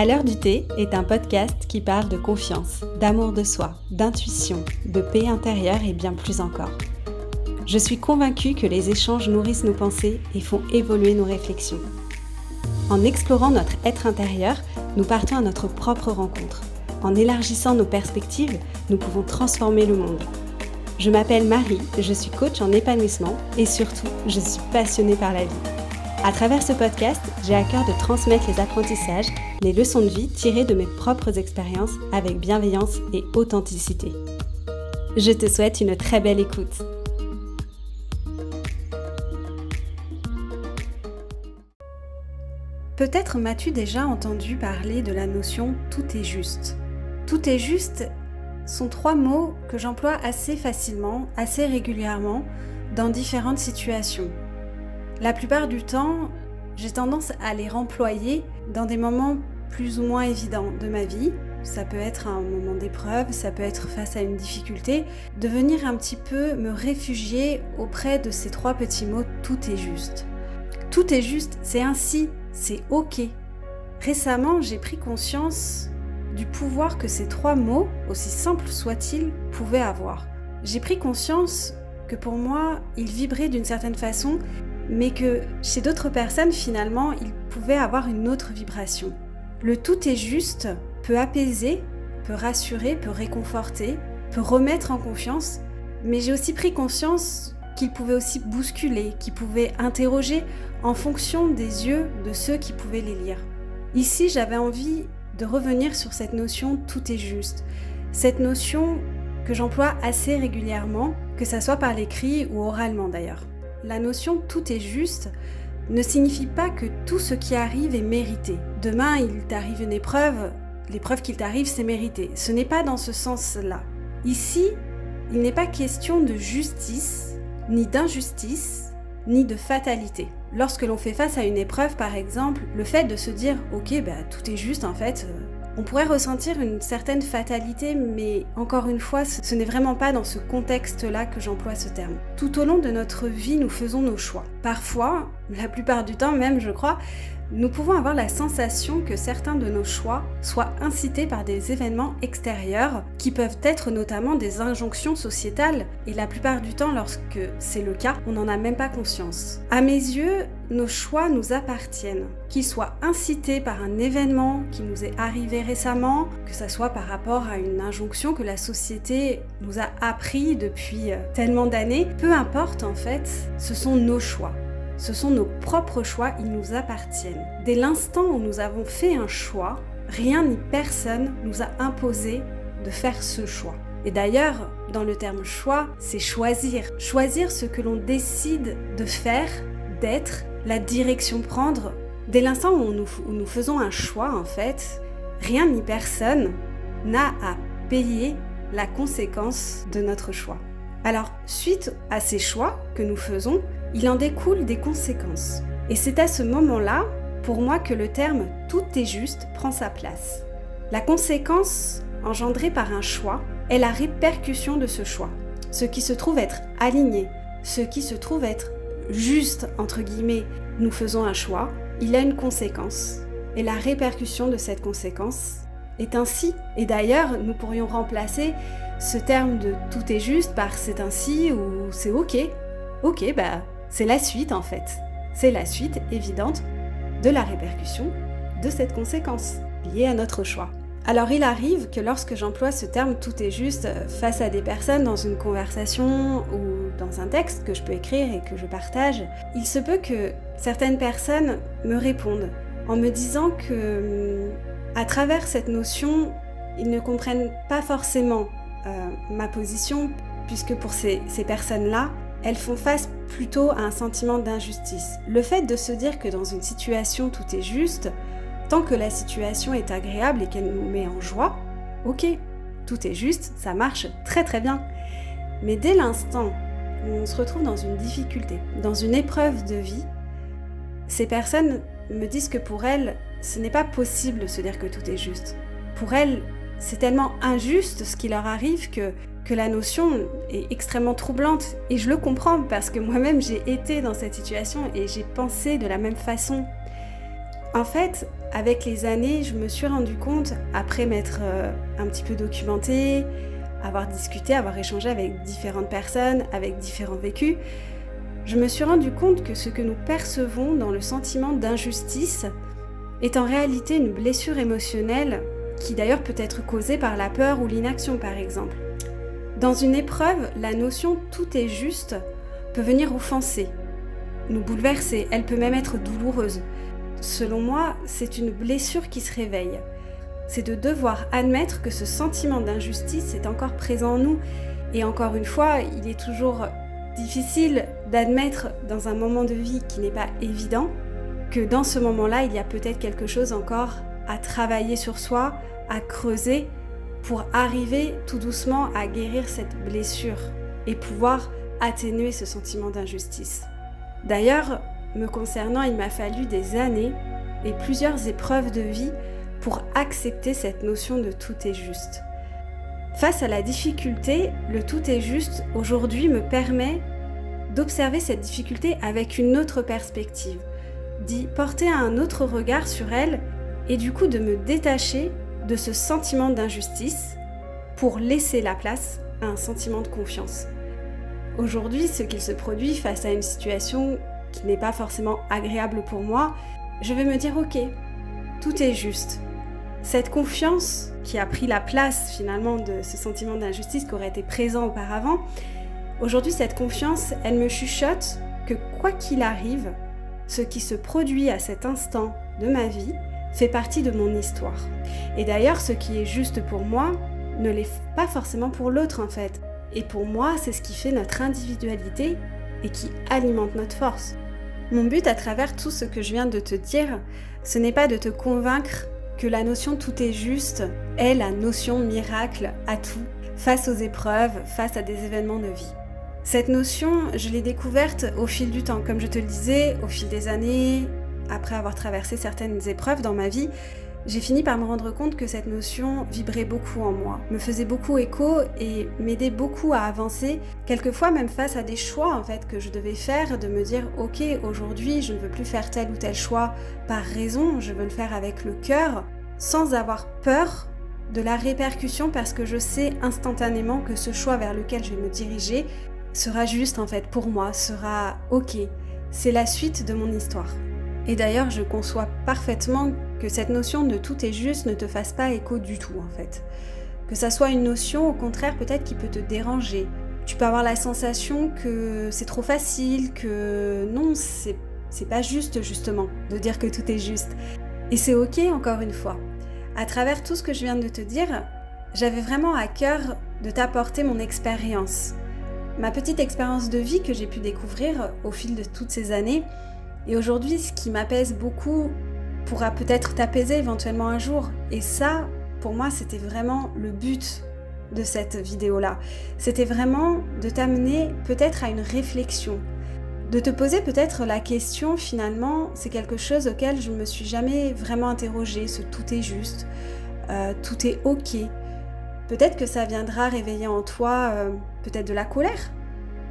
À l'heure du thé est un podcast qui parle de confiance, d'amour de soi, d'intuition, de paix intérieure et bien plus encore. Je suis convaincue que les échanges nourrissent nos pensées et font évoluer nos réflexions. En explorant notre être intérieur, nous partons à notre propre rencontre. En élargissant nos perspectives, nous pouvons transformer le monde. Je m'appelle Marie, je suis coach en épanouissement et surtout, je suis passionnée par la vie. À travers ce podcast, j'ai à cœur de transmettre les apprentissages, les leçons de vie tirées de mes propres expériences avec bienveillance et authenticité. Je te souhaite une très belle écoute. Peut-être m'as-tu déjà entendu parler de la notion tout est juste. Tout est juste sont trois mots que j'emploie assez facilement, assez régulièrement, dans différentes situations. La plupart du temps, j'ai tendance à les remployer dans des moments plus ou moins évidents de ma vie. Ça peut être un moment d'épreuve, ça peut être face à une difficulté, de venir un petit peu me réfugier auprès de ces trois petits mots tout est juste. Tout est juste, c'est ainsi, c'est ok. Récemment, j'ai pris conscience du pouvoir que ces trois mots, aussi simples soient-ils, pouvaient avoir. J'ai pris conscience que pour moi, ils vibraient d'une certaine façon mais que chez d'autres personnes, finalement, il pouvait avoir une autre vibration. Le tout est juste peut apaiser, peut rassurer, peut réconforter, peut remettre en confiance, mais j'ai aussi pris conscience qu'il pouvait aussi bousculer, qu'il pouvait interroger en fonction des yeux de ceux qui pouvaient les lire. Ici, j'avais envie de revenir sur cette notion tout est juste, cette notion que j'emploie assez régulièrement, que ce soit par l'écrit ou oralement d'ailleurs. La notion tout est juste ne signifie pas que tout ce qui arrive est mérité. Demain, il t'arrive une épreuve, l'épreuve qu'il t'arrive, c'est mérité. Ce n'est pas dans ce sens-là. Ici, il n'est pas question de justice, ni d'injustice, ni de fatalité. Lorsque l'on fait face à une épreuve, par exemple, le fait de se dire, ok, bah, tout est juste en fait, euh, on pourrait ressentir une certaine fatalité, mais encore une fois, ce n'est vraiment pas dans ce contexte-là que j'emploie ce terme. Tout au long de notre vie, nous faisons nos choix. Parfois, la plupart du temps même, je crois, nous pouvons avoir la sensation que certains de nos choix soient incités par des événements extérieurs qui peuvent être notamment des injonctions sociétales et la plupart du temps lorsque c'est le cas, on n'en a même pas conscience. À mes yeux, nos choix nous appartiennent, qu'ils soient incités par un événement qui nous est arrivé récemment, que ce soit par rapport à une injonction que la société nous a appris depuis euh, tellement d'années, peu importe en fait, ce sont nos choix. Ce sont nos propres choix, ils nous appartiennent. Dès l'instant où nous avons fait un choix, rien ni personne nous a imposé de faire ce choix. Et d'ailleurs, dans le terme choix, c'est choisir. Choisir ce que l'on décide de faire, d'être, la direction prendre. Dès l'instant où, nous, faisons un choix, en fait, rien ni personne n'a à payer la conséquence de notre choix. Alors, suite à ces choix que nous faisons, il en découle des conséquences. Et c'est à ce moment-là, pour moi, que le terme tout est juste prend sa place. La conséquence engendrée par un choix est la répercussion de ce choix. Ce qui se trouve être aligné, ce qui se trouve être juste, entre guillemets, nous faisons un choix, il a une conséquence. Et la répercussion de cette conséquence est ainsi. Et d'ailleurs, nous pourrions remplacer ce terme de tout est juste par c'est ainsi ou c'est ok. Ok, bah c'est la suite en fait. C'est la suite évidente de la répercussion de cette conséquence liée à notre choix. Alors il arrive que lorsque j'emploie ce terme tout est juste face à des personnes dans une conversation ou un texte que je peux écrire et que je partage, il se peut que certaines personnes me répondent en me disant que à travers cette notion, ils ne comprennent pas forcément euh, ma position puisque pour ces personnes-là, elles font face plutôt à un sentiment d'injustice. Le fait de se dire que dans une situation tout est juste, tant que la situation est agréable et qu'elle nous met en joie, ok, tout est juste, ça marche très très bien. Mais dès l'instant on se retrouve dans une difficulté, dans une épreuve de vie, ces personnes me disent que pour elles, ce n'est pas possible de se dire que tout est juste. Pour elles, c'est tellement injuste ce qui leur arrive que que la notion est extrêmement troublante. Et je le comprends parce que moi-même j'ai été dans cette situation et j'ai pensé de la même façon. En fait, avec les années, je me suis rendu compte, après m'être euh, un petit peu documentée, avoir discuté, avoir échangé avec différentes personnes, avec différents vécus, je me suis rendu compte que ce que nous percevons dans le sentiment d'injustice est en réalité une blessure émotionnelle qui d'ailleurs peut être causée par la peur ou l'inaction par exemple. Dans une épreuve, la notion tout est juste peut venir offenser, nous bouleverser, elle peut même être douloureuse. Selon moi, c'est une blessure qui se réveille. C'est de devoir admettre que ce sentiment d'injustice est encore présent en nous. Et encore une fois, il est toujours difficile d'admettre dans un moment de vie qui n'est pas évident que dans ce moment-là, il y a peut-être quelque chose encore à travailler sur soi, à creuser pour arriver tout doucement à guérir cette blessure et pouvoir atténuer ce sentiment d'injustice. D'ailleurs, me concernant, il m'a fallu des années et plusieurs épreuves de vie pour accepter cette notion de tout est juste. Face à la difficulté, le tout est juste aujourd'hui me permet d'observer cette difficulté avec une autre perspective, d'y porter un autre regard sur elle et du coup de me détacher de ce sentiment d'injustice pour laisser la place à un sentiment de confiance. Aujourd'hui, ce qu'il se produit face à une situation qui n'est pas forcément agréable pour moi, je vais me dire ok, tout est juste. Cette confiance qui a pris la place finalement de ce sentiment d'injustice qui aurait été présent auparavant, aujourd'hui cette confiance, elle me chuchote que quoi qu'il arrive, ce qui se produit à cet instant de ma vie fait partie de mon histoire. Et d'ailleurs, ce qui est juste pour moi ne l'est pas forcément pour l'autre en fait. Et pour moi, c'est ce qui fait notre individualité et qui alimente notre force. Mon but à travers tout ce que je viens de te dire, ce n'est pas de te convaincre que la notion tout est juste est la notion miracle à tout, face aux épreuves, face à des événements de vie. Cette notion, je l'ai découverte au fil du temps, comme je te le disais, au fil des années, après avoir traversé certaines épreuves dans ma vie, j'ai fini par me rendre compte que cette notion vibrait beaucoup en moi, me faisait beaucoup écho et m'aidait beaucoup à avancer, quelquefois même face à des choix en fait que je devais faire, de me dire ok aujourd'hui je ne veux plus faire tel ou tel choix par raison, je veux le faire avec le cœur, sans avoir peur de la répercussion parce que je sais instantanément que ce choix vers lequel je vais me diriger sera juste en fait pour moi, sera ok, c'est la suite de mon histoire. Et d'ailleurs, je conçois parfaitement que cette notion de tout est juste ne te fasse pas écho du tout en fait. Que ça soit une notion au contraire peut-être qui peut te déranger. Tu peux avoir la sensation que c'est trop facile, que non, c'est, pas juste justement de dire que tout est juste. Et c'est ok encore une fois. À travers tout ce que je viens de te dire, j'avais vraiment à cœur de t'apporter mon expérience. Ma petite expérience de vie que j'ai pu découvrir au fil de toutes ces années et aujourd'hui, ce qui m'apaise beaucoup pourra peut-être t'apaiser éventuellement un jour. Et ça, pour moi, c'était vraiment le but de cette vidéo-là. C'était vraiment de t'amener peut-être à une réflexion, de te poser peut-être la question finalement, c'est quelque chose auquel je ne me suis jamais vraiment interrogée, ce tout est juste, euh, tout est ok. Peut-être que ça viendra réveiller en toi euh, peut-être de la colère,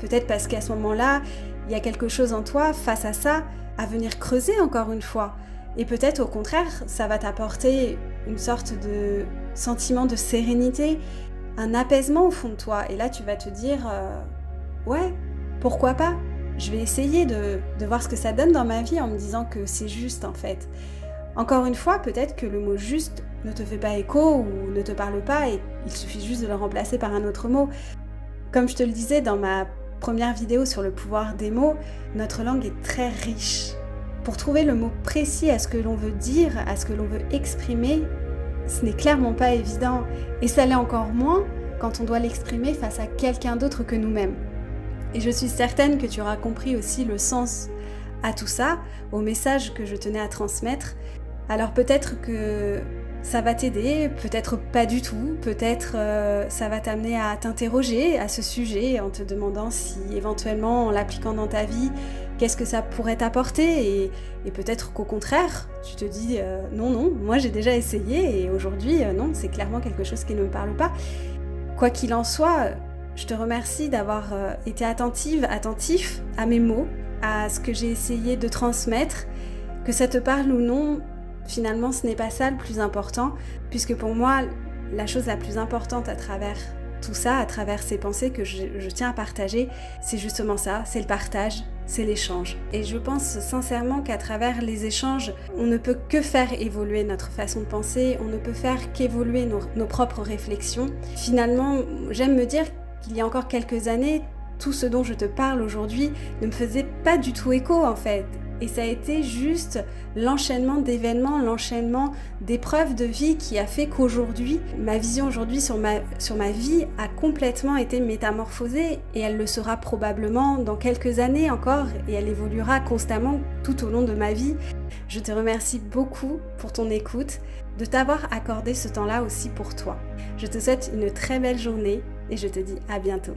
peut-être parce qu'à ce moment-là, il y a quelque chose en toi face à ça à venir creuser encore une fois. Et peut-être au contraire, ça va t'apporter une sorte de sentiment de sérénité, un apaisement au fond de toi. Et là, tu vas te dire, euh, ouais, pourquoi pas? Je vais essayer de, de voir ce que ça donne dans ma vie en me disant que c'est juste en fait. Encore une fois, peut-être que le mot juste ne te fait pas écho ou ne te parle pas et il suffit juste de le remplacer par un autre mot. Comme je te le disais dans ma première vidéo sur le pouvoir des mots, notre langue est très riche. Pour trouver le mot précis à ce que l'on veut dire, à ce que l'on veut exprimer, ce n'est clairement pas évident. Et ça l'est encore moins quand on doit l'exprimer face à quelqu'un d'autre que nous-mêmes. Et je suis certaine que tu auras compris aussi le sens à tout ça, au message que je tenais à transmettre. Alors peut-être que ça va t'aider, peut-être pas du tout, peut-être euh, ça va t'amener à t'interroger à ce sujet en te demandant si éventuellement en l'appliquant dans ta vie, qu'est-ce que ça pourrait t'apporter et, peut-être qu'au contraire, tu te dis euh, non, non, moi j'ai déjà essayé et aujourd'hui, euh, non, c'est clairement quelque chose qui ne me parle pas. Quoi qu'il en soit, je te remercie d'avoir été attentive, attentif à mes mots, à ce que j'ai essayé de transmettre Que ça te parle ou non, finalement, ce n'est pas ça le plus important, puisque pour moi, la chose la plus importante à travers tout ça, à travers ces pensées que je, tiens à partager, c'est justement ça, c'est le partage, c'est l'échange. Et je pense sincèrement qu'à travers les échanges, on ne peut que faire évoluer notre façon de penser, on ne peut faire qu'évoluer nos propres réflexions. Finalement, j'aime me dire qu'il y a encore quelques années, tout ce dont je te parle aujourd'hui ne me faisait pas du tout écho en fait. Et ça a été juste l'enchaînement d'événements, l'enchaînement d'épreuves de vie qui a fait qu'aujourd'hui, ma vision aujourd'hui sur ma, sur ma vie a complètement été métamorphosée et elle le sera probablement dans quelques années encore et elle évoluera constamment tout au long de ma vie. Je te remercie beaucoup pour ton écoute, de t'avoir accordé ce temps-là aussi pour toi. Je te souhaite une très belle journée et je te dis à bientôt.